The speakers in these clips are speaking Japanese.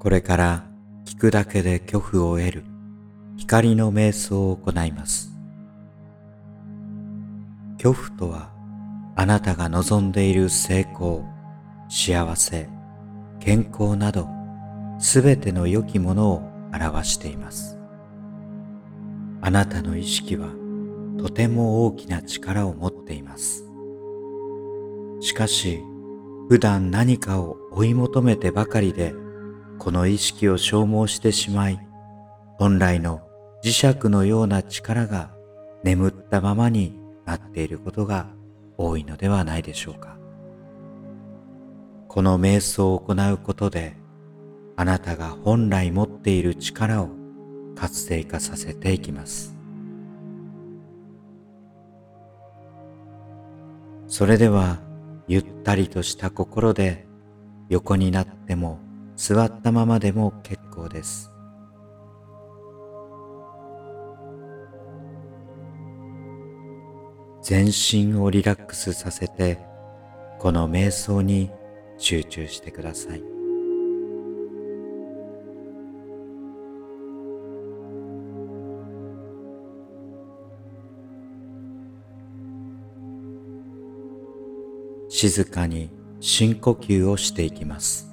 これから聞くだけで恐怖を得る光の瞑想を行います。恐怖とはあなたが望んでいる成功、幸せ、健康などすべての良きものを表しています。あなたの意識はとても大きな力を持っています。しかし、普段何かを追い求めてばかりでこの意識を消耗してしまい、本来の磁石のような力が眠ったままになっていることが多いのではないでしょうか。この瞑想を行うことで、あなたが本来持っている力を活性化させていきます。それでは、ゆったりとした心で横になっても座ったままでも結構です。全身をリラックスさせてこの瞑想に集中してください。静かに深呼吸をしていきます。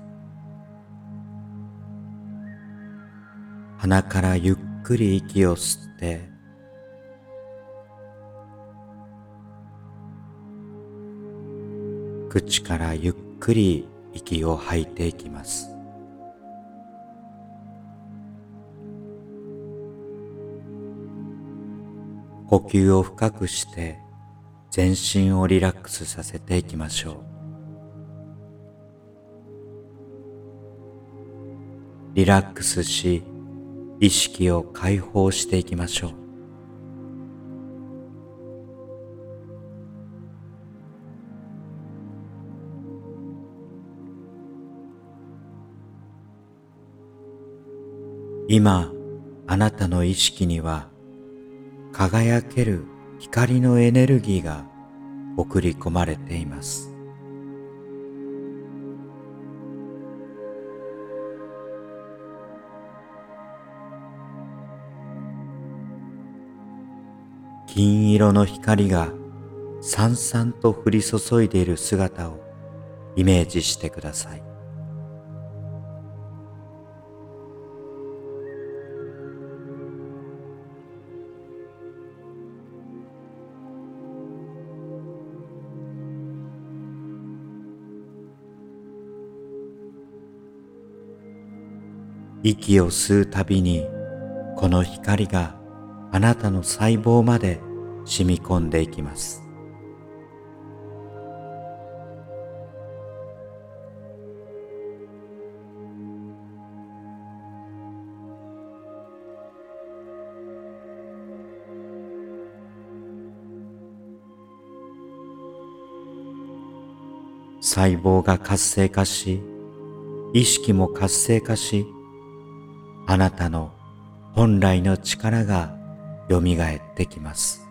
鼻からゆっくり息を吸って口からゆっくり息を吐いていきます。呼吸を深くして全身をリラックスさせていきましょう。リラックスし意識を解放していきましょう。今あなたの意識には輝ける光のエネルギーが送り込まれています。金色の光がさんさんと降り注いでいる姿をイメージしてください。息を吸うたびにこの光があなたの細胞まで染み込んでいきます細胞が活性化し意識も活性化しあなたの本来の力がよみがえってきます。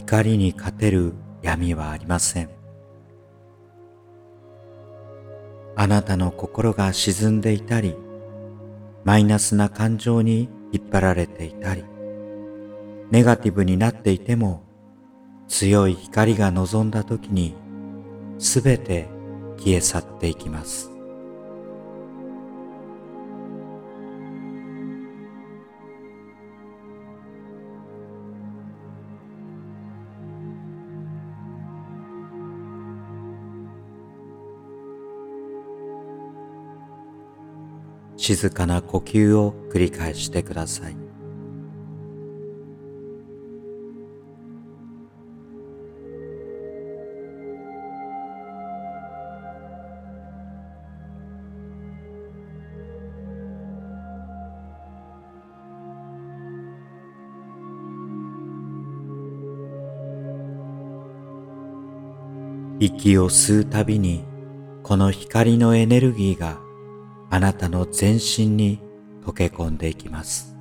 光に勝てる闇はありません。あなたの心が沈んでいたり、マイナスな感情に引っ張られていたり、ネガティブになっていても、強い光が望んだ時に、すべて消え去っていきます。静かな呼吸を繰り返してください。息を吸うたびにこの光のエネルギーがあなたの全身に溶け込んでいきます。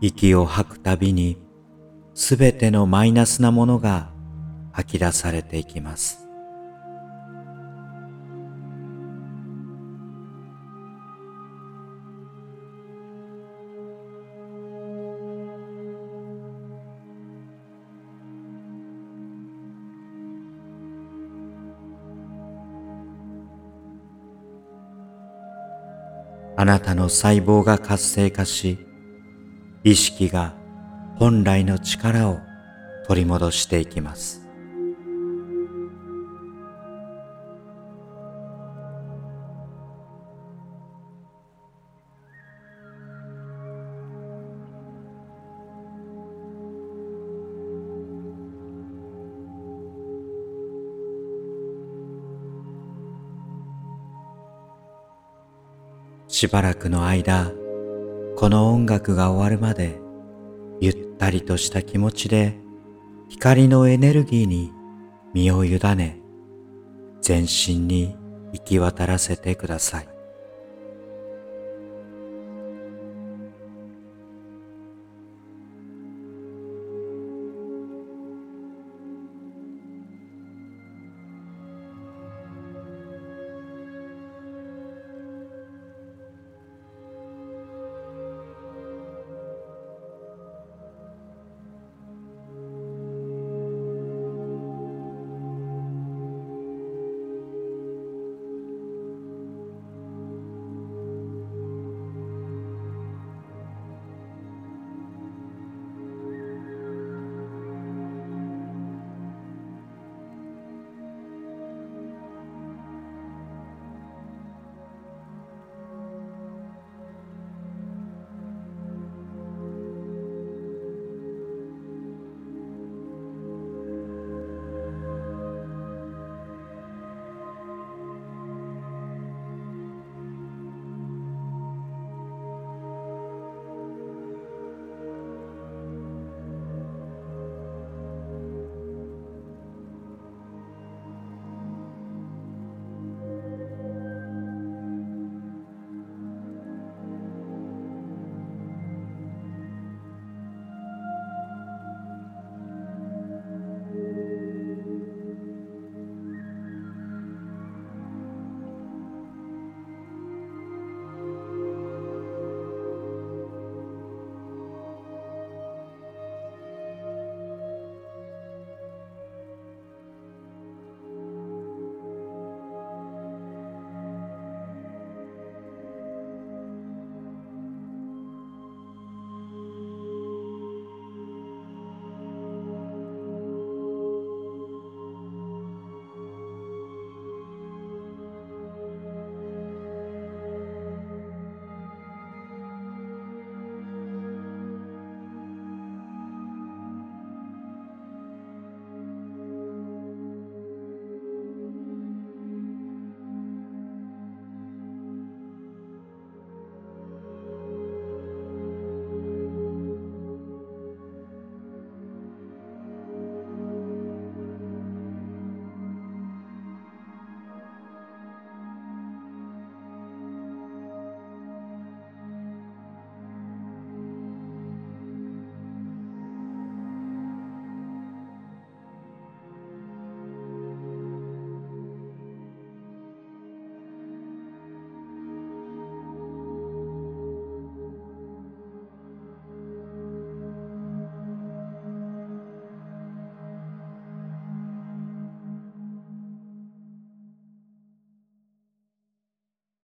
息を吐くたびにすべてのマイナスなものが吐き出されていきます。あなたの細胞が活性化し、意識が本来の力を取り戻していきます。しばらくの間、この音楽が終わるまで、ゆったりとした気持ちで光のエネルギーに身を委ね、全身に行き渡らせてください。